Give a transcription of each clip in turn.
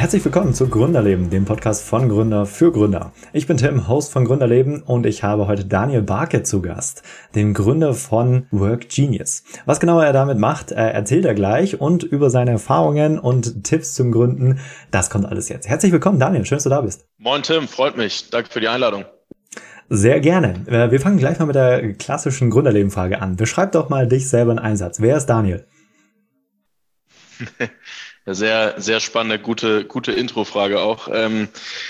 Herzlich willkommen zu Gründerleben, dem Podcast von Gründer für Gründer. Ich bin Tim, Host von Gründerleben und ich habe heute Daniel Barke zu Gast, den Gründer von Work Genius. Was genau er damit macht, erzählt er gleich und über seine Erfahrungen und Tipps zum Gründen, das kommt alles jetzt. Herzlich willkommen, Daniel, schön, dass du da bist. Moin Tim, freut mich. Danke für die Einladung. Sehr gerne. Äh, wir fangen gleich mal mit der klassischen Gründerleben-Frage an. Beschreib doch mal dich selber in Einsatz. Wer ist Daniel? Sehr, sehr spannende, gute, gute Intro-Frage auch. Ähm,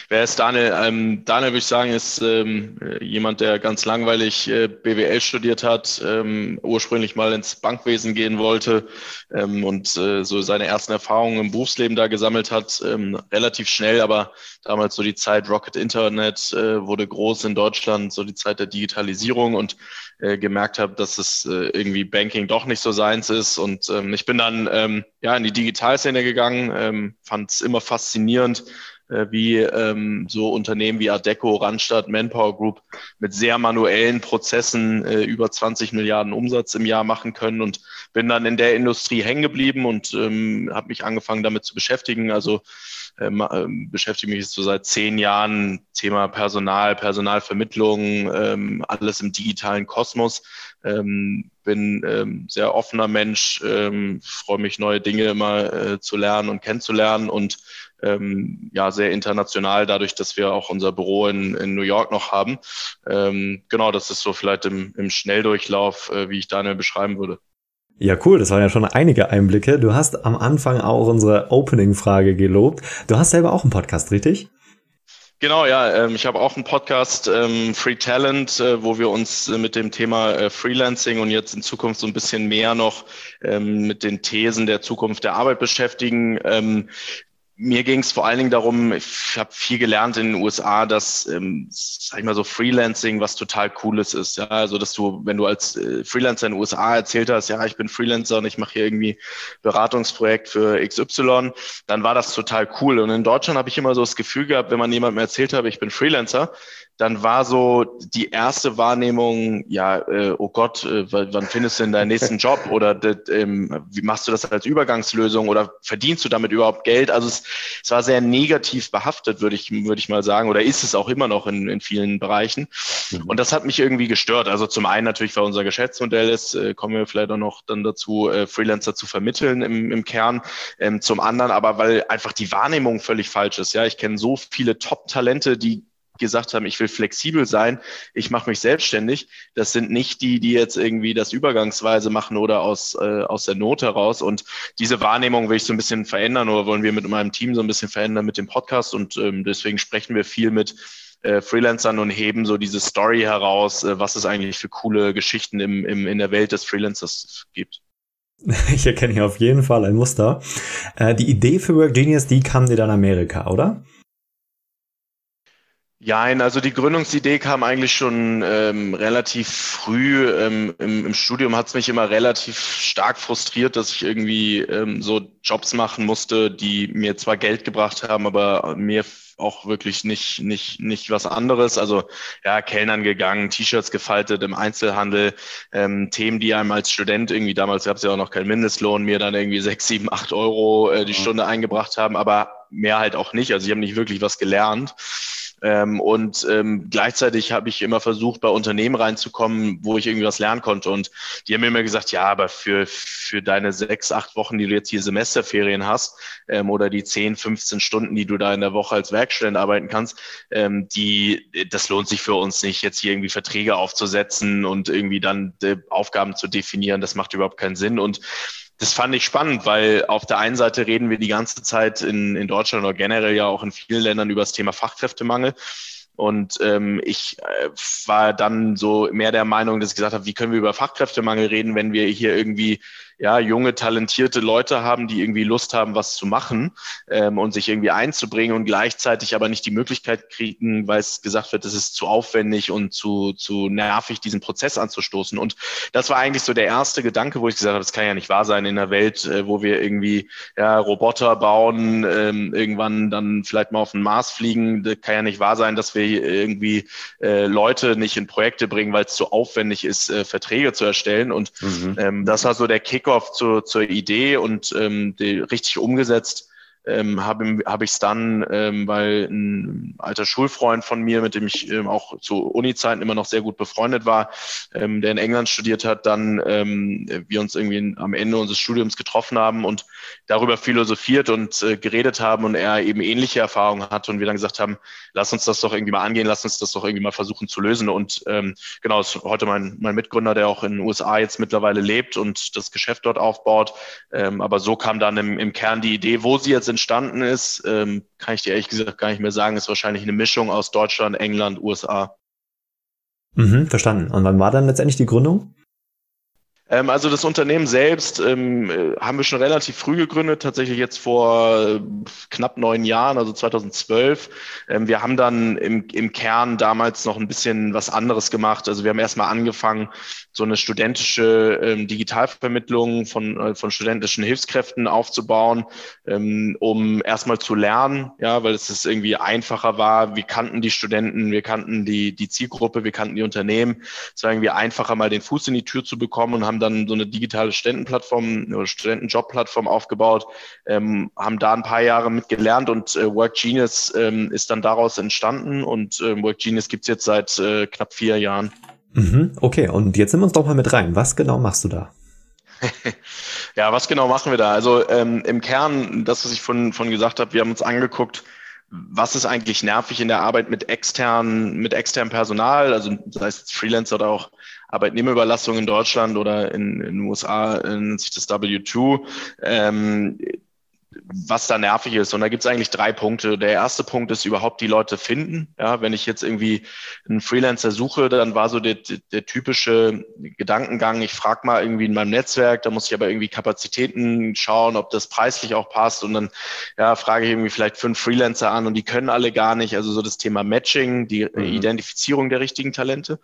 wer ist Daniel? Ähm, Daniel, würde ich sagen, ist ähm, jemand, der ganz langweilig äh, BWL studiert hat, ähm, ursprünglich mal ins Bankwesen gehen wollte ähm, und äh, so seine ersten Erfahrungen im Berufsleben da gesammelt hat. Ähm, relativ schnell, aber damals so die Zeit Rocket Internet äh, wurde groß in Deutschland, so die Zeit der Digitalisierung und äh, gemerkt habe, dass es äh, irgendwie Banking doch nicht so seins ist. Und ich bin dann ja in die Digitalszene gegangen, ähm, fand es immer faszinierend, wie ähm, so Unternehmen wie Adeco, Randstadt, Manpower Group mit sehr manuellen Prozessen äh, über 20 Milliarden Umsatz im Jahr machen können und bin dann in der Industrie hängen geblieben und ähm, habe mich angefangen damit zu beschäftigen. Also ähm, ähm, beschäftige mich jetzt so seit zehn Jahren Thema Personal, Personalvermittlung, ähm, alles im digitalen Kosmos. Ähm, bin ähm, sehr offener Mensch, ähm, freue mich neue Dinge immer äh, zu lernen und kennenzulernen und ähm, ja sehr international, dadurch, dass wir auch unser Büro in, in New York noch haben. Ähm, genau, das ist so vielleicht im, im Schnelldurchlauf, äh, wie ich Daniel beschreiben würde. Ja, cool, das waren ja schon einige Einblicke. Du hast am Anfang auch unsere Opening-Frage gelobt. Du hast selber auch einen Podcast, richtig? Genau, ja. Ähm, ich habe auch einen Podcast, ähm, Free Talent, äh, wo wir uns äh, mit dem Thema äh, Freelancing und jetzt in Zukunft so ein bisschen mehr noch ähm, mit den Thesen der Zukunft der Arbeit beschäftigen mir ging es vor allen Dingen darum, ich habe viel gelernt in den USA, dass, ähm, sag ich mal so, Freelancing was total Cooles ist. Ja? Also, dass du, wenn du als äh, Freelancer in den USA erzählt hast, ja, ich bin Freelancer und ich mache hier irgendwie Beratungsprojekt für XY, dann war das total cool. Und in Deutschland habe ich immer so das Gefühl gehabt, wenn man jemandem erzählt habe, ich bin Freelancer, dann war so die erste Wahrnehmung, ja, äh, oh Gott, äh, wann findest du denn deinen nächsten Job? Oder ähm, wie machst du das als Übergangslösung oder verdienst du damit überhaupt Geld? Also es, es war sehr negativ behaftet, würde ich, würde ich mal sagen, oder ist es auch immer noch in, in vielen Bereichen. Mhm. Und das hat mich irgendwie gestört. Also zum einen natürlich, weil unser Geschäftsmodell ist, äh, kommen wir vielleicht auch noch dann dazu, äh, Freelancer zu vermitteln im, im Kern. Ähm, zum anderen aber, weil einfach die Wahrnehmung völlig falsch ist. Ja, ich kenne so viele Top-Talente, die gesagt haben, ich will flexibel sein, ich mache mich selbstständig. Das sind nicht die, die jetzt irgendwie das übergangsweise machen oder aus, äh, aus der Not heraus. Und diese Wahrnehmung will ich so ein bisschen verändern oder wollen wir mit meinem Team so ein bisschen verändern mit dem Podcast. Und ähm, deswegen sprechen wir viel mit äh, Freelancern und heben so diese Story heraus, äh, was es eigentlich für coole Geschichten im, im, in der Welt des Freelancers gibt. Ich erkenne hier auf jeden Fall ein Muster. Äh, die Idee für Work Genius, die kam dir dann Amerika, oder? Ja, also die Gründungsidee kam eigentlich schon ähm, relativ früh. Ähm, im, Im Studium hat es mich immer relativ stark frustriert, dass ich irgendwie ähm, so Jobs machen musste, die mir zwar Geld gebracht haben, aber mir auch wirklich nicht, nicht, nicht was anderes. Also ja, Kellnern gegangen, T-Shirts gefaltet im Einzelhandel, ähm, Themen, die einem als Student irgendwie, damals gab es ja auch noch keinen Mindestlohn, mir dann irgendwie sechs, sieben, acht Euro äh, die Stunde eingebracht haben, aber mehr halt auch nicht. Also ich habe nicht wirklich was gelernt. Ähm, und ähm, gleichzeitig habe ich immer versucht, bei Unternehmen reinzukommen, wo ich irgendwie was lernen konnte. Und die haben mir immer gesagt, ja, aber für, für deine sechs, acht Wochen, die du jetzt hier Semesterferien hast, ähm, oder die zehn, 15 Stunden, die du da in der Woche als Werkstudent arbeiten kannst, ähm, die, das lohnt sich für uns nicht, jetzt hier irgendwie Verträge aufzusetzen und irgendwie dann äh, Aufgaben zu definieren. Das macht überhaupt keinen Sinn. Und das fand ich spannend, weil auf der einen Seite reden wir die ganze Zeit in, in Deutschland oder generell ja auch in vielen Ländern über das Thema Fachkräftemangel. Und ähm, ich äh, war dann so mehr der Meinung, dass ich gesagt habe, wie können wir über Fachkräftemangel reden, wenn wir hier irgendwie ja, junge, talentierte Leute haben, die irgendwie Lust haben, was zu machen ähm, und sich irgendwie einzubringen und gleichzeitig aber nicht die Möglichkeit kriegen, weil es gesagt wird, es ist zu aufwendig und zu, zu nervig, diesen Prozess anzustoßen. Und das war eigentlich so der erste Gedanke, wo ich gesagt habe, das kann ja nicht wahr sein in einer Welt, äh, wo wir irgendwie ja, Roboter bauen, ähm, irgendwann dann vielleicht mal auf den Mars fliegen. Das kann ja nicht wahr sein, dass wir irgendwie äh, Leute nicht in Projekte bringen, weil es zu aufwendig ist, äh, Verträge zu erstellen. Und mhm. ähm, das war so der Kick Kickoff zur, zur Idee und ähm, die richtig umgesetzt ähm, habe hab ich es dann, ähm, weil ein alter Schulfreund von mir, mit dem ich ähm, auch zu Uni-Zeiten immer noch sehr gut befreundet war, ähm, der in England studiert hat, dann ähm, wir uns irgendwie am Ende unseres Studiums getroffen haben und darüber philosophiert und äh, geredet haben und er eben ähnliche Erfahrungen hatte und wir dann gesagt haben, lass uns das doch irgendwie mal angehen, lass uns das doch irgendwie mal versuchen zu lösen. Und ähm, genau, ist heute mein, mein Mitgründer, der auch in den USA jetzt mittlerweile lebt und das Geschäft dort aufbaut. Ähm, aber so kam dann im, im Kern die Idee, wo sie jetzt entstanden ist, ähm, kann ich dir ehrlich gesagt gar nicht mehr sagen, ist wahrscheinlich eine Mischung aus Deutschland, England, USA. Mhm, verstanden. Und wann war dann letztendlich die Gründung? Ähm, also das Unternehmen selbst ähm, äh, haben wir schon relativ früh gegründet, tatsächlich jetzt vor äh, knapp neun Jahren, also 2012. Ähm, wir haben dann im, im Kern damals noch ein bisschen was anderes gemacht. Also wir haben erstmal angefangen, so eine studentische ähm, Digitalvermittlung von, äh, von studentischen Hilfskräften aufzubauen, ähm, um erstmal zu lernen, ja, weil es ist irgendwie einfacher war. Wir kannten die Studenten, wir kannten die, die Zielgruppe, wir kannten die Unternehmen. Es war irgendwie einfacher, mal den Fuß in die Tür zu bekommen und haben dann so eine digitale Studentenplattform oder Studentenjobplattform aufgebaut, ähm, haben da ein paar Jahre mitgelernt und äh, Work Genius ähm, ist dann daraus entstanden und äh, Work Genius gibt's jetzt seit äh, knapp vier Jahren. Mhm, okay, und jetzt nimm uns doch mal mit rein. Was genau machst du da? ja, was genau machen wir da? Also ähm, im Kern, das, was ich von, von gesagt habe, wir haben uns angeguckt, was ist eigentlich nervig in der Arbeit mit externen, mit externem Personal, also sei es Freelancer oder auch Arbeitnehmerüberlassung in Deutschland oder in, in den USA nennt sich das W2. Ähm, was da nervig ist. Und da gibt es eigentlich drei Punkte. Der erste Punkt ist überhaupt die Leute finden. Ja, wenn ich jetzt irgendwie einen Freelancer suche, dann war so der, der typische Gedankengang, ich frage mal irgendwie in meinem Netzwerk, da muss ich aber irgendwie Kapazitäten schauen, ob das preislich auch passt. Und dann ja, frage ich irgendwie vielleicht fünf Freelancer an und die können alle gar nicht. Also so das Thema Matching, die mhm. Identifizierung der richtigen Talente.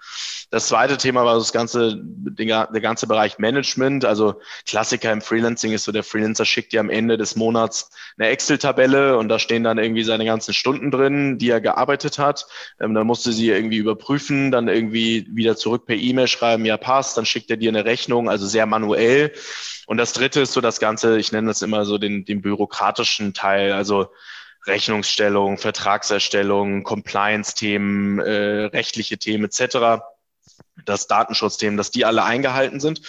Das zweite Thema war das ganze, der, der ganze Bereich Management. Also Klassiker im Freelancing ist so, der Freelancer schickt dir am Ende des Monats Monats eine Excel-Tabelle und da stehen dann irgendwie seine ganzen Stunden drin, die er gearbeitet hat. Ähm, dann musste sie irgendwie überprüfen, dann irgendwie wieder zurück per E-Mail schreiben, ja passt, dann schickt er dir eine Rechnung, also sehr manuell. Und das dritte ist so das Ganze, ich nenne das immer so den, den bürokratischen Teil, also Rechnungsstellung, Vertragserstellung, Compliance-Themen, äh, rechtliche Themen etc das Datenschutzthemen, dass die alle eingehalten sind.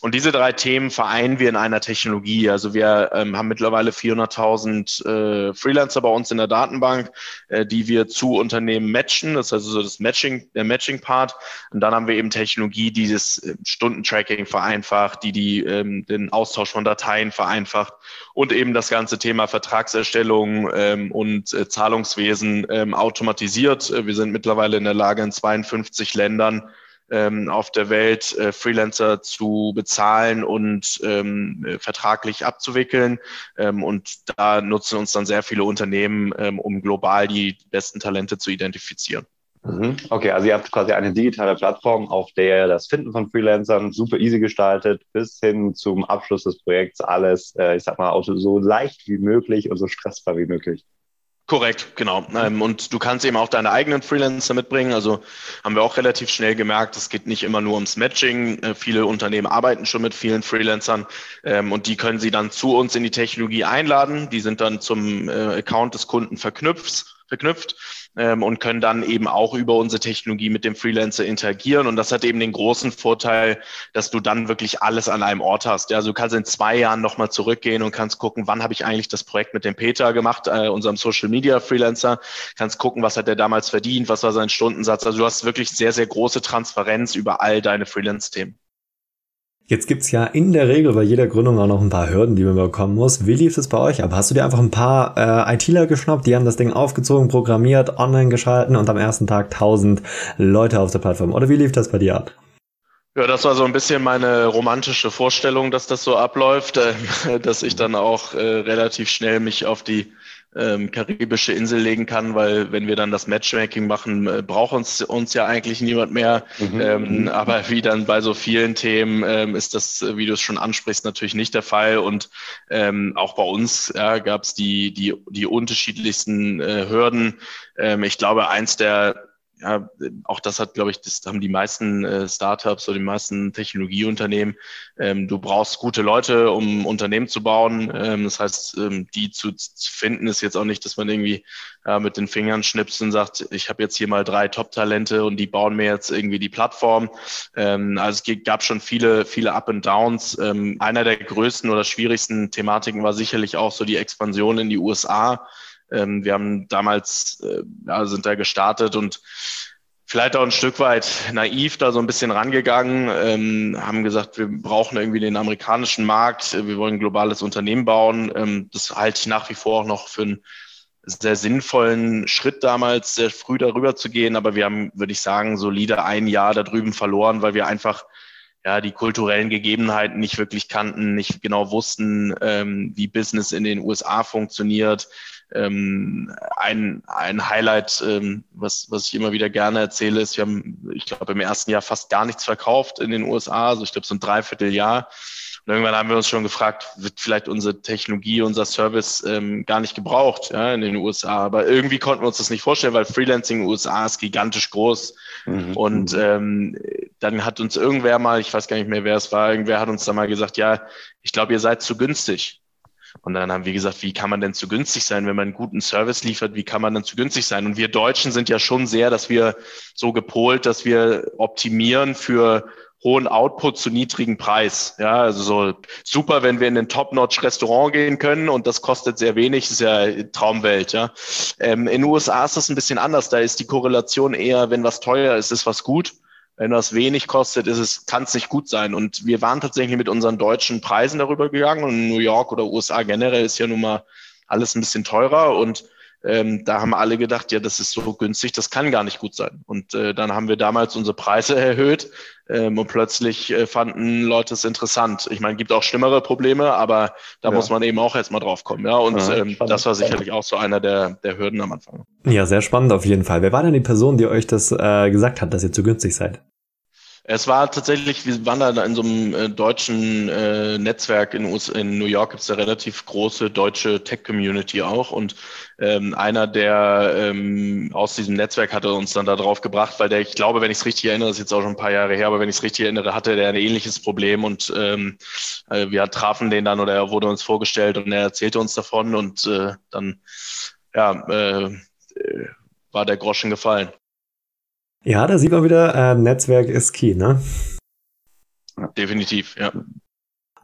Und diese drei Themen vereinen wir in einer Technologie. Also wir ähm, haben mittlerweile 400.000 äh, Freelancer bei uns in der Datenbank, äh, die wir zu Unternehmen matchen. Das ist also so das Matching, der Matching-Part. Und dann haben wir eben Technologie, die das äh, Stundentracking vereinfacht, die, die ähm, den Austausch von Dateien vereinfacht und eben das ganze Thema Vertragserstellung ähm, und äh, Zahlungswesen ähm, automatisiert. Wir sind mittlerweile in der Lage, in 52 Ländern ähm, auf der Welt äh, Freelancer zu bezahlen und ähm, äh, vertraglich abzuwickeln. Ähm, und da nutzen uns dann sehr viele Unternehmen, ähm, um global die besten Talente zu identifizieren. Mhm. Okay, also ihr habt quasi eine digitale Plattform, auf der das Finden von Freelancern super easy gestaltet, bis hin zum Abschluss des Projekts alles, äh, ich sag mal, so leicht wie möglich und so stressfrei wie möglich. Korrekt, genau. Ähm, und du kannst eben auch deine eigenen Freelancer mitbringen. Also haben wir auch relativ schnell gemerkt, es geht nicht immer nur ums Matching. Äh, viele Unternehmen arbeiten schon mit vielen Freelancern ähm, und die können sie dann zu uns in die Technologie einladen. Die sind dann zum äh, Account des Kunden verknüpft verknüpft ähm, und können dann eben auch über unsere Technologie mit dem Freelancer interagieren. Und das hat eben den großen Vorteil, dass du dann wirklich alles an einem Ort hast. Ja, also du kannst in zwei Jahren nochmal zurückgehen und kannst gucken, wann habe ich eigentlich das Projekt mit dem Peter gemacht, äh, unserem Social Media Freelancer. Kannst gucken, was hat der damals verdient, was war sein Stundensatz. Also du hast wirklich sehr, sehr große Transparenz über all deine Freelance-Themen. Jetzt gibt's ja in der Regel bei jeder Gründung auch noch ein paar Hürden, die man bekommen muss. Wie lief es bei euch ab? Hast du dir einfach ein paar äh, ITler geschnappt, die haben das Ding aufgezogen, programmiert, online geschalten und am ersten Tag 1000 Leute auf der Plattform? Oder wie lief das bei dir ab? Ja, das war so ein bisschen meine romantische Vorstellung, dass das so abläuft, äh, dass ich dann auch äh, relativ schnell mich auf die ähm, karibische Insel legen kann, weil wenn wir dann das Matchmaking machen, äh, braucht uns, uns ja eigentlich niemand mehr. Mhm. Ähm, aber wie dann bei so vielen Themen ähm, ist das, wie du es schon ansprichst, natürlich nicht der Fall. Und ähm, auch bei uns ja, gab es die, die, die unterschiedlichsten äh, Hürden. Ähm, ich glaube, eins der ja, auch das hat, glaube ich, das haben die meisten äh, Startups oder die meisten Technologieunternehmen. Ähm, du brauchst gute Leute, um Unternehmen zu bauen. Ähm, das heißt, ähm, die zu, finden ist jetzt auch nicht, dass man irgendwie ja, mit den Fingern schnipst und sagt, ich habe jetzt hier mal drei Top-Talente und die bauen mir jetzt irgendwie die Plattform. Ähm, also es gab schon viele, viele Up and Downs. Ähm, einer der größten oder schwierigsten Thematiken war sicherlich auch so die Expansion in die USA. Ähm, wir haben damals, äh, ja, sind da gestartet und vielleicht auch ein Stück weit naiv da so ein bisschen rangegangen, ähm, haben gesagt, wir brauchen irgendwie den amerikanischen Markt, wir wollen ein globales Unternehmen bauen. Ähm, das halte ich nach wie vor auch noch für einen sehr sinnvollen Schritt damals, sehr früh darüber zu gehen. Aber wir haben, würde ich sagen, solide ein Jahr da drüben verloren, weil wir einfach ja, die kulturellen Gegebenheiten nicht wirklich kannten, nicht genau wussten, ähm, wie Business in den USA funktioniert, ähm, ein, ein Highlight, ähm, was, was ich immer wieder gerne erzähle, ist, wir haben, ich glaube, im ersten Jahr fast gar nichts verkauft in den USA, also ich glaube, so ein Dreivierteljahr. Und irgendwann haben wir uns schon gefragt, wird vielleicht unsere Technologie, unser Service ähm, gar nicht gebraucht ja, in den USA. Aber irgendwie konnten wir uns das nicht vorstellen, weil Freelancing in den USA ist gigantisch groß. Mhm. Und ähm, dann hat uns irgendwer mal, ich weiß gar nicht mehr, wer es war, irgendwer hat uns da mal gesagt, ja, ich glaube, ihr seid zu günstig. Und dann haben wir gesagt, wie kann man denn zu günstig sein, wenn man einen guten Service liefert? Wie kann man dann zu günstig sein? Und wir Deutschen sind ja schon sehr, dass wir so gepolt, dass wir optimieren für hohen Output zu niedrigen Preis. Ja, also so super, wenn wir in ein Top-Notch-Restaurant gehen können und das kostet sehr wenig, ist ja Traumwelt. Ja, ähm, in den USA ist das ein bisschen anders. Da ist die Korrelation eher, wenn was teuer ist, ist was gut. Wenn das wenig kostet, ist es, kann es nicht gut sein. Und wir waren tatsächlich mit unseren deutschen Preisen darüber gegangen. Und New York oder USA generell ist ja nun mal alles ein bisschen teurer. Und ähm, da haben alle gedacht, ja, das ist so günstig, das kann gar nicht gut sein. Und äh, dann haben wir damals unsere Preise erhöht ähm, und plötzlich äh, fanden Leute es interessant. Ich meine, gibt auch schlimmere Probleme, aber da ja. muss man eben auch erstmal drauf kommen. Ja, und ja, ähm, das war sicherlich auch so einer der, der Hürden am Anfang. Ja, sehr spannend auf jeden Fall. Wer war denn die Person, die euch das äh, gesagt hat, dass ihr zu günstig seid? Es war tatsächlich, wir waren da in so einem äh, deutschen äh, Netzwerk in, US in New York, gibt es eine relativ große deutsche Tech-Community auch. Und ähm, einer, der ähm, aus diesem Netzwerk hatte uns dann da drauf gebracht, weil der, ich glaube, wenn ich es richtig erinnere, das ist jetzt auch schon ein paar Jahre her, aber wenn ich es richtig erinnere, hatte der ein ähnliches Problem und ähm, äh, wir trafen den dann oder er wurde uns vorgestellt und er erzählte uns davon und äh, dann ja, äh, äh war der Groschen gefallen. Ja, da sieht man wieder, äh, Netzwerk ist key, ne? Definitiv, ja.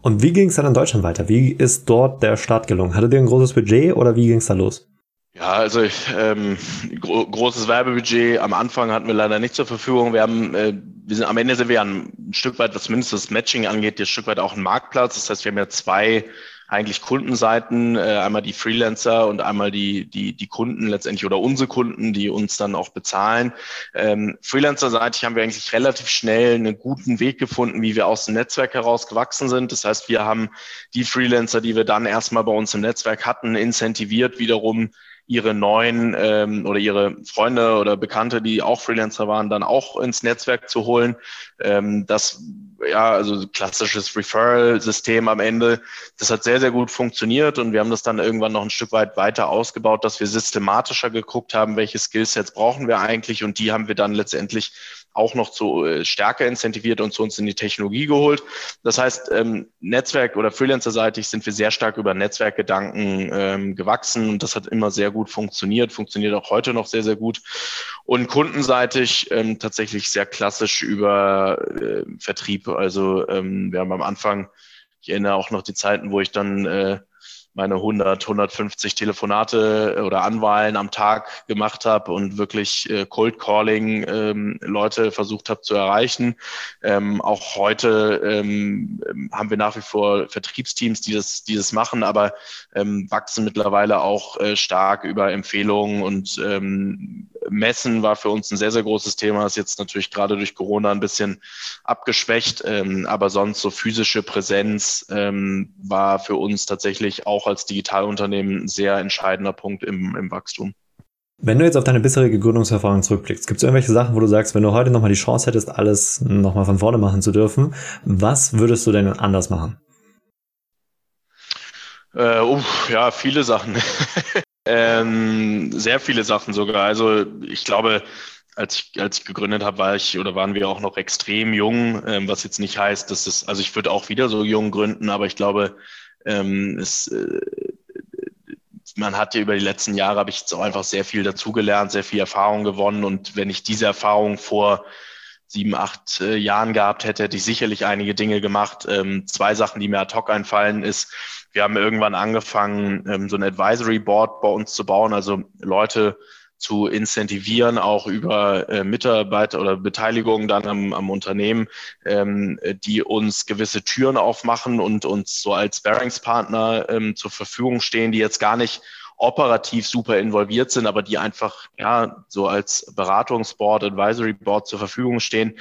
Und wie ging es dann in Deutschland weiter? Wie ist dort der Start gelungen? Hattet ihr ein großes Budget oder wie ging es da los? Ja, also ich, ähm, gro großes Werbebudget am Anfang hatten wir leider nicht zur Verfügung. Wir haben, äh, wir sind am Ende sind wir ein Stück weit, was zumindest das Matching angeht, ein Stück weit auch ein Marktplatz. Das heißt, wir haben ja zwei eigentlich Kundenseiten, äh, einmal die Freelancer und einmal die, die, die Kunden letztendlich oder unsere Kunden, die uns dann auch bezahlen. Ähm, Freelancer-seitig haben wir eigentlich relativ schnell einen guten Weg gefunden, wie wir aus dem Netzwerk heraus gewachsen sind. Das heißt, wir haben die Freelancer, die wir dann erstmal bei uns im Netzwerk hatten, incentiviert wiederum ihre neuen ähm, oder ihre Freunde oder Bekannte, die auch Freelancer waren, dann auch ins Netzwerk zu holen. Ähm, das, ja, also klassisches Referral-System am Ende, das hat sehr, sehr gut funktioniert und wir haben das dann irgendwann noch ein Stück weit weiter ausgebaut, dass wir systematischer geguckt haben, welche Skillsets brauchen wir eigentlich und die haben wir dann letztendlich auch noch zu äh, stärker incentiviert und zu uns in die Technologie geholt. Das heißt, ähm, Netzwerk- oder Freelancer-seitig sind wir sehr stark über Netzwerkgedanken ähm, gewachsen und das hat immer sehr gut funktioniert, funktioniert auch heute noch sehr, sehr gut. Und kundenseitig ähm, tatsächlich sehr klassisch über äh, Vertrieb. Also ähm, wir haben am Anfang, ich erinnere auch noch die Zeiten, wo ich dann äh, meine 100, 150 Telefonate äh, oder Anwahlen am Tag gemacht habe und wirklich äh, Cold Calling ähm, Leute versucht habe zu erreichen. Ähm, auch heute ähm, haben wir nach wie vor Vertriebsteams, die das, die das machen, aber ähm, wachsen mittlerweile auch äh, stark über Empfehlungen und ähm, Messen war für uns ein sehr, sehr großes Thema, ist jetzt natürlich gerade durch Corona ein bisschen abgeschwächt, ähm, aber sonst so physische Präsenz ähm, war für uns tatsächlich auch als Digitalunternehmen ein sehr entscheidender Punkt im, im Wachstum. Wenn du jetzt auf deine bisherige Gründungserfahrung zurückblickst, gibt es irgendwelche Sachen, wo du sagst, wenn du heute nochmal die Chance hättest, alles nochmal von vorne machen zu dürfen, was würdest du denn anders machen? Äh, uh, ja, viele Sachen. Ähm, sehr viele Sachen sogar. Also ich glaube, als ich, als ich gegründet habe, war ich oder waren wir auch noch extrem jung, ähm, was jetzt nicht heißt, dass es, also ich würde auch wieder so jung gründen, aber ich glaube, ähm, es, äh, man hat ja über die letzten Jahre, habe ich jetzt auch einfach sehr viel dazugelernt, sehr viel Erfahrung gewonnen. Und wenn ich diese Erfahrung vor sieben, acht äh, Jahren gehabt hätte, hätte ich sicherlich einige Dinge gemacht. Ähm, zwei Sachen, die mir ad hoc einfallen, ist, wir haben irgendwann angefangen, ähm, so ein Advisory Board bei uns zu bauen, also Leute zu incentivieren, auch über äh, Mitarbeiter oder Beteiligung dann am, am Unternehmen, ähm, die uns gewisse Türen aufmachen und uns so als Bearingspartner ähm, zur Verfügung stehen, die jetzt gar nicht operativ super involviert sind, aber die einfach ja so als Beratungsboard, Advisory Board zur Verfügung stehen.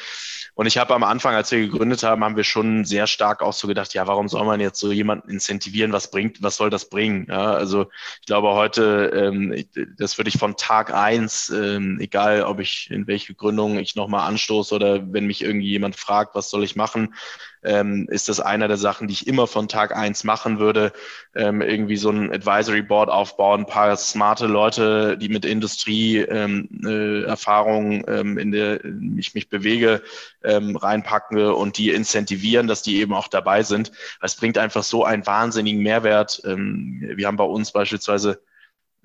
Und ich habe am Anfang, als wir gegründet haben, haben wir schon sehr stark auch so gedacht, ja, warum soll man jetzt so jemanden incentivieren? Was bringt, was soll das bringen? Ja, also ich glaube heute, ähm, das würde ich von Tag eins, ähm, egal ob ich in welche Gründung ich nochmal anstoße oder wenn mich irgendwie jemand fragt, was soll ich machen, ähm, ist das einer der Sachen, die ich immer von Tag eins machen würde. Ähm, irgendwie so ein Advisory Board aufbauen, ein paar smarte Leute, die mit Industrieerfahrung ähm, äh, ähm, in der ich mich bewege, ähm, reinpacken und die incentivieren, dass die eben auch dabei sind. Es bringt einfach so einen wahnsinnigen Mehrwert. Ähm, wir haben bei uns beispielsweise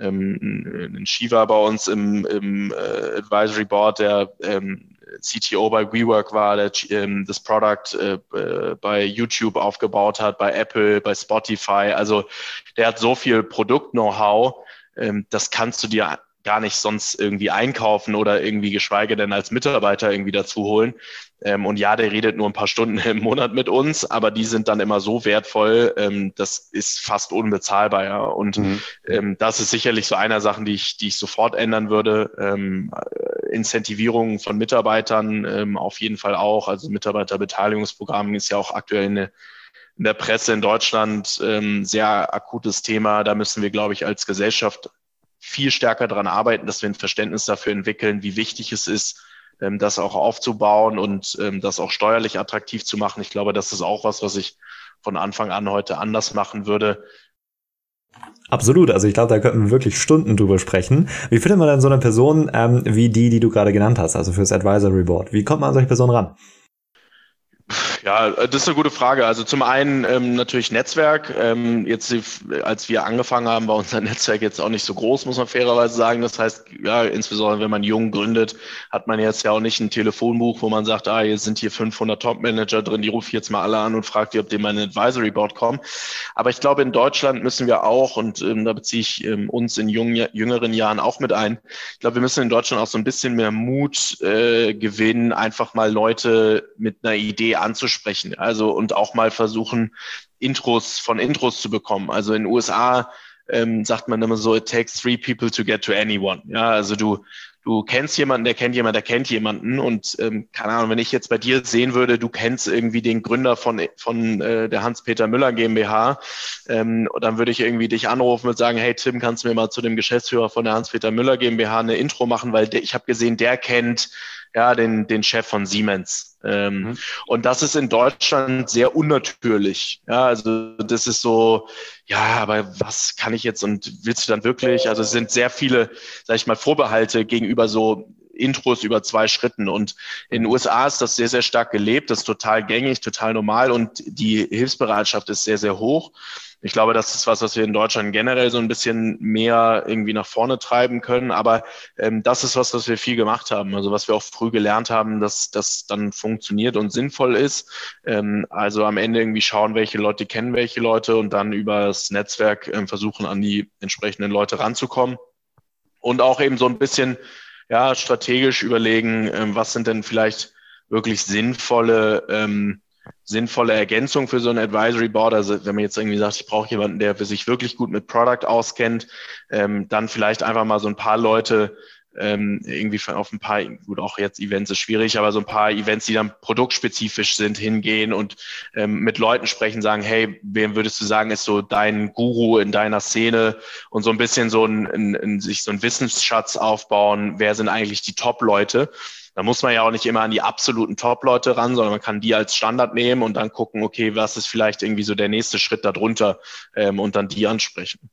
ähm, einen Shiva bei uns im, im äh, Advisory Board, der ähm, CTO bei WeWork war, der ähm, das Product äh, äh, bei YouTube aufgebaut hat, bei Apple, bei Spotify. Also der hat so viel Produkt-Know-how, ähm, das kannst du dir gar nicht sonst irgendwie einkaufen oder irgendwie geschweige denn als Mitarbeiter irgendwie dazu holen. Ähm, und ja, der redet nur ein paar Stunden im Monat mit uns, aber die sind dann immer so wertvoll, ähm, das ist fast unbezahlbar. Ja. Und mhm. ähm, das ist sicherlich so einer Sachen, die ich, die ich sofort ändern würde. Ähm, äh, Incentivierung von Mitarbeitern ähm, auf jeden Fall auch. Also Mitarbeiterbeteiligungsprogramm ist ja auch aktuell eine in der Presse in Deutschland ähm, sehr akutes Thema. Da müssen wir, glaube ich, als Gesellschaft viel stärker daran arbeiten, dass wir ein Verständnis dafür entwickeln, wie wichtig es ist, ähm, das auch aufzubauen und ähm, das auch steuerlich attraktiv zu machen. Ich glaube, das ist auch was, was ich von Anfang an heute anders machen würde. Absolut, also ich glaube, da könnten wir wirklich Stunden drüber sprechen. Wie findet man denn so eine Person ähm, wie die, die du gerade genannt hast, also fürs Advisory Board? Wie kommt man an solche Personen ran? Ja, äh, das ist eine gute Frage. Also zum einen ähm, natürlich Netzwerk. Ähm, jetzt, als wir angefangen haben, war unser Netzwerk jetzt auch nicht so groß, muss man fairerweise sagen. Das heißt, ja, insbesondere wenn man jung gründet, hat man jetzt ja auch nicht ein Telefonbuch, wo man sagt, ah, jetzt sind hier 500 Top-Manager drin, die rufe ich jetzt mal alle an und frage die, ob die in mein Advisory Board kommen. Aber ich glaube, in Deutschland müssen wir auch, und ähm, da beziehe ich ähm, uns in jungen, jüngeren Jahren auch mit ein, ich glaube, wir müssen in Deutschland auch so ein bisschen mehr Mut äh, gewinnen, einfach mal Leute mit einer Idee anzusprechen. Also und auch mal versuchen, Intros von Intros zu bekommen. Also in den USA ähm, sagt man immer so, it takes three people to get to anyone. Ja, also du, du kennst jemanden, der kennt jemanden, der kennt jemanden. Und ähm, keine Ahnung, wenn ich jetzt bei dir sehen würde, du kennst irgendwie den Gründer von, von äh, der Hans-Peter Müller GmbH, ähm, dann würde ich irgendwie dich anrufen und sagen, hey Tim, kannst du mir mal zu dem Geschäftsführer von der Hans-Peter Müller GmbH eine Intro machen, weil der, ich habe gesehen, der kennt ja, den, den Chef von Siemens. Ähm, mhm. Und das ist in Deutschland sehr unnatürlich. Ja, also das ist so, ja, aber was kann ich jetzt und willst du dann wirklich? Also es sind sehr viele, sag ich mal, Vorbehalte gegenüber so Intros über zwei Schritten. Und in den USA ist das sehr, sehr stark gelebt. Das ist total gängig, total normal und die Hilfsbereitschaft ist sehr, sehr hoch. Ich glaube, das ist was, was wir in Deutschland generell so ein bisschen mehr irgendwie nach vorne treiben können. Aber ähm, das ist was, was wir viel gemacht haben. Also was wir auch früh gelernt haben, dass das dann funktioniert und sinnvoll ist. Ähm, also am Ende irgendwie schauen, welche Leute kennen welche Leute und dann über das Netzwerk ähm, versuchen, an die entsprechenden Leute ranzukommen. Und auch eben so ein bisschen ja, strategisch überlegen, ähm, was sind denn vielleicht wirklich sinnvolle ähm, sinnvolle Ergänzung für so ein Advisory Board. Also wenn man jetzt irgendwie sagt, ich brauche jemanden, der sich wirklich gut mit Product auskennt, ähm, dann vielleicht einfach mal so ein paar Leute ähm, irgendwie auf ein paar, gut, auch jetzt Events ist schwierig, aber so ein paar Events, die dann produktspezifisch sind, hingehen und ähm, mit Leuten sprechen, sagen, hey, wem würdest du sagen, ist so dein Guru in deiner Szene und so ein bisschen so ein, ein, ein sich so ein Wissensschatz aufbauen, wer sind eigentlich die Top-Leute da muss man ja auch nicht immer an die absoluten Top-Leute ran, sondern man kann die als Standard nehmen und dann gucken, okay, was ist vielleicht irgendwie so der nächste Schritt darunter ähm, und dann die ansprechen.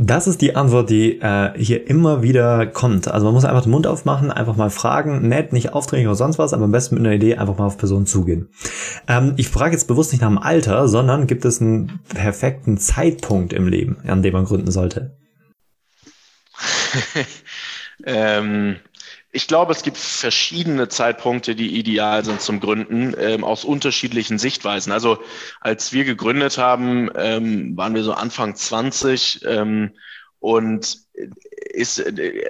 Das ist die Antwort, die äh, hier immer wieder kommt. Also man muss einfach den Mund aufmachen, einfach mal fragen, nett, nicht aufdringlich oder sonst was, aber am besten mit einer Idee einfach mal auf Personen zugehen. Ähm, ich frage jetzt bewusst nicht nach dem Alter, sondern gibt es einen perfekten Zeitpunkt im Leben, an dem man gründen sollte? ähm, ich glaube, es gibt verschiedene Zeitpunkte, die ideal sind zum Gründen, ähm, aus unterschiedlichen Sichtweisen. Also als wir gegründet haben, ähm, waren wir so Anfang 20 ähm, und ist,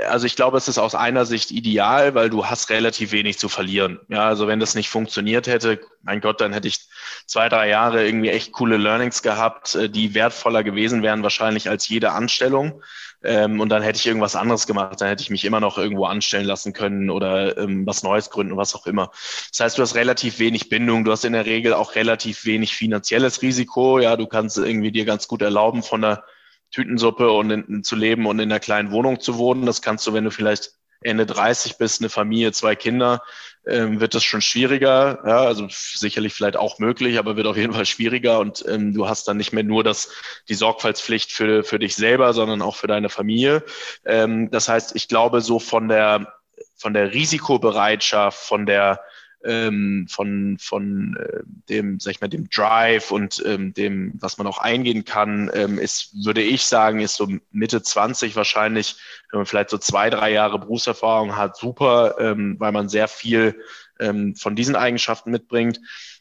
also ich glaube, es ist aus einer Sicht ideal, weil du hast relativ wenig zu verlieren. Ja, also wenn das nicht funktioniert hätte, mein Gott, dann hätte ich zwei, drei Jahre irgendwie echt coole Learnings gehabt, äh, die wertvoller gewesen wären wahrscheinlich als jede Anstellung. Ähm, und dann hätte ich irgendwas anderes gemacht. Dann hätte ich mich immer noch irgendwo anstellen lassen können oder ähm, was Neues gründen, was auch immer. Das heißt, du hast relativ wenig Bindung. Du hast in der Regel auch relativ wenig finanzielles Risiko. Ja, du kannst irgendwie dir ganz gut erlauben, von der Tütensuppe und in, zu leben und in einer kleinen Wohnung zu wohnen. Das kannst du, wenn du vielleicht Ende 30 bist, eine Familie, zwei Kinder, ähm, wird das schon schwieriger. Ja, also sicherlich vielleicht auch möglich, aber wird auf jeden Fall schwieriger. Und ähm, du hast dann nicht mehr nur das, die Sorgfaltspflicht für, für dich selber, sondern auch für deine Familie. Ähm, das heißt, ich glaube, so von der, von der Risikobereitschaft, von der ähm, von, von äh, dem, sag ich mal, dem Drive und ähm, dem, was man auch eingehen kann, ähm, ist, würde ich sagen, ist so Mitte 20 wahrscheinlich, wenn man vielleicht so zwei, drei Jahre Berufserfahrung hat, super, ähm, weil man sehr viel ähm, von diesen Eigenschaften mitbringt.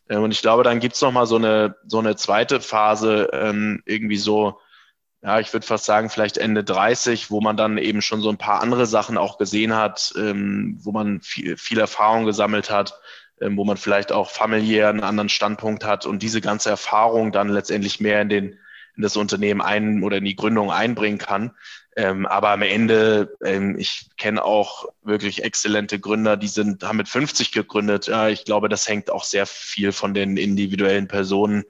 Ähm, und ich glaube, dann gibt's noch mal so eine, so eine zweite Phase, ähm, irgendwie so, ja, ich würde fast sagen, vielleicht Ende 30, wo man dann eben schon so ein paar andere Sachen auch gesehen hat, ähm, wo man viel, viel Erfahrung gesammelt hat, ähm, wo man vielleicht auch familiär einen anderen Standpunkt hat und diese ganze Erfahrung dann letztendlich mehr in den in das Unternehmen ein oder in die Gründung einbringen kann. Ähm, aber am Ende, ähm, ich kenne auch wirklich exzellente Gründer, die sind, haben mit 50 gegründet. Ja, ich glaube, das hängt auch sehr viel von den individuellen Personen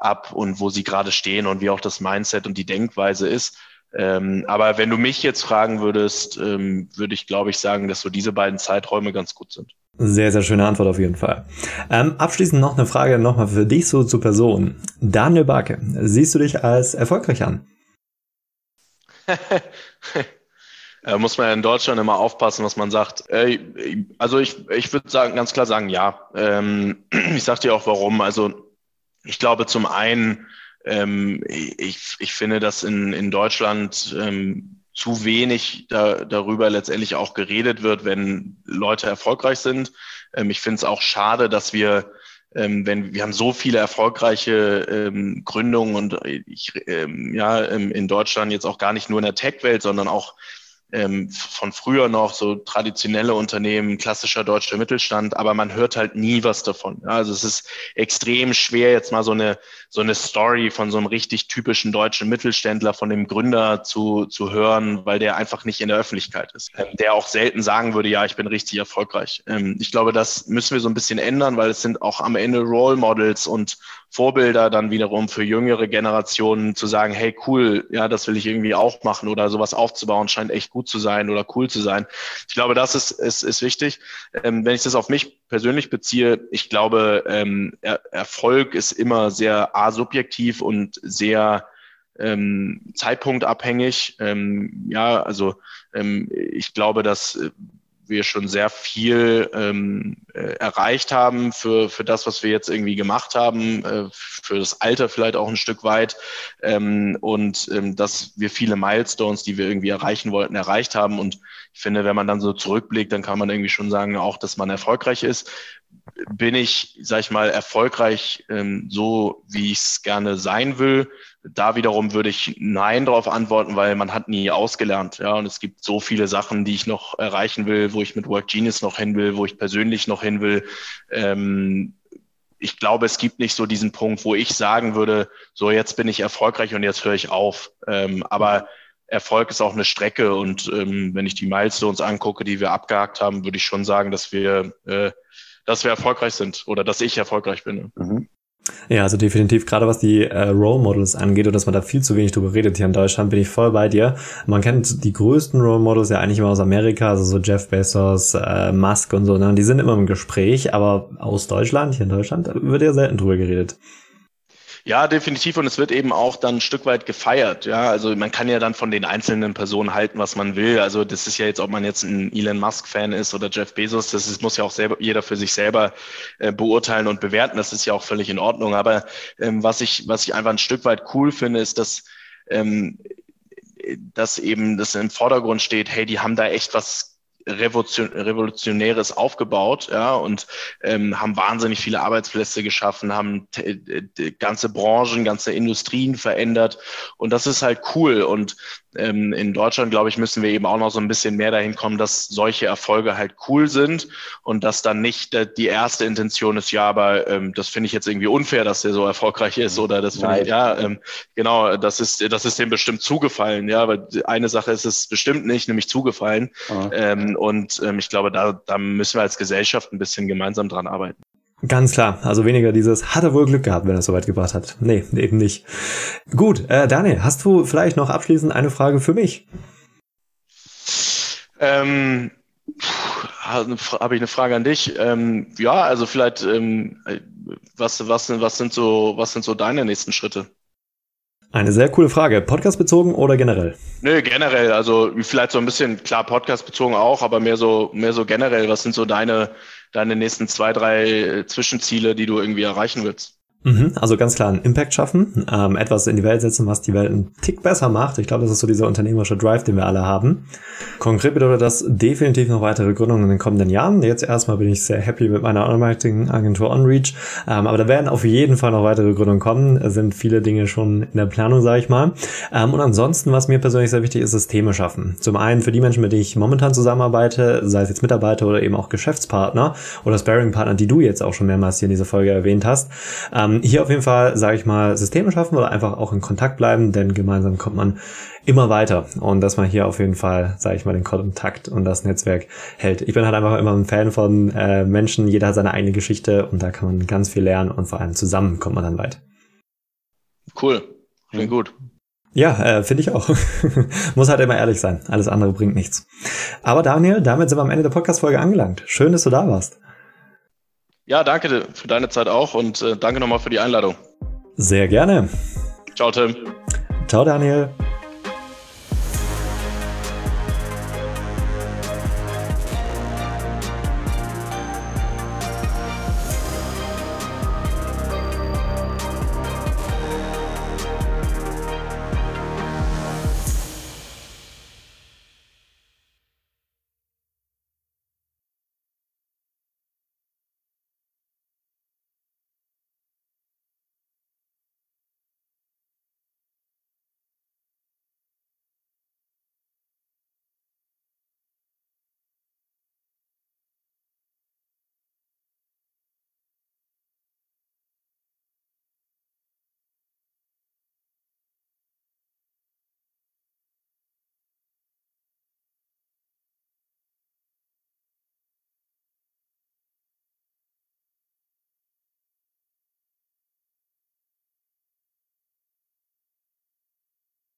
ab und wo sie gerade stehen und wie auch das Mindset und die Denkweise ist. Ähm, aber wenn du mich jetzt fragen würdest, ähm, würde ich, glaube ich, sagen, dass so diese beiden Zeiträume ganz gut sind. Sehr, sehr schöne Antwort auf jeden Fall. Ähm, abschließend noch eine Frage nochmal für dich so zur Person. Daniel Barke, siehst du dich als erfolgreich an? äh, muss man ja in Deutschland immer aufpassen, was man sagt. Äh, also ich, ich würde sagen, ganz klar sagen, ja. Ähm, ich sag dir auch warum. Also ich glaube zum einen, ähm, ich, ich finde, dass in, in Deutschland ähm, zu wenig da, darüber letztendlich auch geredet wird, wenn Leute erfolgreich sind. Ähm, ich finde es auch schade, dass wir, ähm, wenn wir haben so viele erfolgreiche ähm, Gründungen und ich, ähm, ja ähm, in Deutschland jetzt auch gar nicht nur in der Tech-Welt, sondern auch ähm, von früher noch so traditionelle Unternehmen, klassischer deutscher Mittelstand, aber man hört halt nie was davon. Also es ist extrem schwer, jetzt mal so eine, so eine Story von so einem richtig typischen deutschen Mittelständler, von dem Gründer zu, zu hören, weil der einfach nicht in der Öffentlichkeit ist. Ähm, der auch selten sagen würde, ja, ich bin richtig erfolgreich. Ähm, ich glaube, das müssen wir so ein bisschen ändern, weil es sind auch am Ende Role Models und Vorbilder dann wiederum für jüngere Generationen zu sagen, hey cool, ja, das will ich irgendwie auch machen oder sowas aufzubauen, scheint echt gut zu sein oder cool zu sein. Ich glaube, das ist, ist, ist wichtig. Ähm, wenn ich das auf mich persönlich beziehe, ich glaube, ähm, er Erfolg ist immer sehr asubjektiv und sehr ähm, zeitpunktabhängig. Ähm, ja, also ähm, ich glaube, dass wir schon sehr viel ähm, äh, erreicht haben für, für das, was wir jetzt irgendwie gemacht haben, äh, für das Alter vielleicht auch ein Stück weit ähm, und ähm, dass wir viele Milestones, die wir irgendwie erreichen wollten, erreicht haben. Und ich finde, wenn man dann so zurückblickt, dann kann man irgendwie schon sagen, auch, dass man erfolgreich ist. Bin ich, sag ich mal, erfolgreich ähm, so, wie ich es gerne sein will? Da wiederum würde ich Nein darauf antworten, weil man hat nie ausgelernt. Ja, und es gibt so viele Sachen, die ich noch erreichen will, wo ich mit Work Genius noch hin will, wo ich persönlich noch hin will. Ähm, ich glaube, es gibt nicht so diesen Punkt, wo ich sagen würde, so jetzt bin ich erfolgreich und jetzt höre ich auf. Ähm, aber Erfolg ist auch eine Strecke und ähm, wenn ich die Milestones angucke, die wir abgehakt haben, würde ich schon sagen, dass wir, äh, dass wir erfolgreich sind oder dass ich erfolgreich bin. Mhm. Ja, also definitiv, gerade was die äh, Role Models angeht und dass man da viel zu wenig drüber redet hier in Deutschland, bin ich voll bei dir. Man kennt die größten Role Models ja eigentlich immer aus Amerika, also so Jeff Bezos, äh, Musk und so, ne? die sind immer im Gespräch, aber aus Deutschland, hier in Deutschland, wird ja selten drüber geredet. Ja, definitiv. Und es wird eben auch dann ein Stück weit gefeiert. Ja, also man kann ja dann von den einzelnen Personen halten, was man will. Also das ist ja jetzt, ob man jetzt ein Elon Musk-Fan ist oder Jeff Bezos, das ist, muss ja auch selber, jeder für sich selber äh, beurteilen und bewerten. Das ist ja auch völlig in Ordnung. Aber ähm, was ich, was ich einfach ein Stück weit cool finde, ist, dass ähm, dass eben das im Vordergrund steht, hey, die haben da echt was Revolutionäres aufgebaut, ja, und ähm, haben wahnsinnig viele Arbeitsplätze geschaffen, haben ganze Branchen, ganze Industrien verändert. Und das ist halt cool. Und ähm, in Deutschland, glaube ich, müssen wir eben auch noch so ein bisschen mehr dahin kommen, dass solche Erfolge halt cool sind und dass dann nicht die erste Intention ist, ja, aber ähm, das finde ich jetzt irgendwie unfair, dass der so erfolgreich ist oder das finde ich, ja, ähm, genau, das ist, das ist dem bestimmt zugefallen, ja, weil eine Sache ist es bestimmt nicht, nämlich zugefallen. Mhm. Ähm, und ähm, ich glaube, da, da müssen wir als Gesellschaft ein bisschen gemeinsam dran arbeiten. Ganz klar. Also weniger dieses, hat er wohl Glück gehabt, wenn er es so weit gebracht hat. Nee, eben nicht. Gut, äh, Daniel, hast du vielleicht noch abschließend eine Frage für mich? Ähm, habe ich eine Frage an dich. Ähm, ja, also vielleicht, ähm, was, was, was, sind so, was sind so deine nächsten Schritte? Eine sehr coole Frage. Podcast bezogen oder generell? Nö, generell. Also vielleicht so ein bisschen, klar, Podcast bezogen auch, aber mehr so, mehr so generell. Was sind so deine, deine nächsten zwei, drei Zwischenziele, die du irgendwie erreichen willst? Mhm, also ganz klar einen Impact schaffen, ähm, etwas in die Welt setzen, was die Welt einen Tick besser macht. Ich glaube, das ist so dieser unternehmerische Drive, den wir alle haben. Konkret bedeutet das definitiv noch weitere Gründungen in den kommenden Jahren. Jetzt erstmal bin ich sehr happy mit meiner Online-Marketing-Agentur OnReach, ähm, aber da werden auf jeden Fall noch weitere Gründungen kommen. Es sind viele Dinge schon in der Planung, sage ich mal. Ähm, und ansonsten, was mir persönlich sehr wichtig ist, Systeme schaffen. Zum einen für die Menschen, mit denen ich momentan zusammenarbeite, sei es jetzt Mitarbeiter oder eben auch Geschäftspartner oder Sparing-Partner, die du jetzt auch schon mehrmals hier in dieser Folge erwähnt hast, ähm, ähm, hier auf jeden Fall, sage ich mal, Systeme schaffen oder einfach auch in Kontakt bleiben, denn gemeinsam kommt man immer weiter und dass man hier auf jeden Fall, sage ich mal, den Kontakt und das Netzwerk hält. Ich bin halt einfach immer ein Fan von äh, Menschen, jeder hat seine eigene Geschichte und da kann man ganz viel lernen und vor allem zusammen kommt man dann weit. Cool, klingt mhm. gut. Ja, äh, finde ich auch. Muss halt immer ehrlich sein. Alles andere bringt nichts. Aber Daniel, damit sind wir am Ende der Podcast-Folge angelangt. Schön, dass du da warst. Ja, danke für deine Zeit auch und äh, danke nochmal für die Einladung. Sehr gerne. Ciao, Tim. Ciao, Daniel.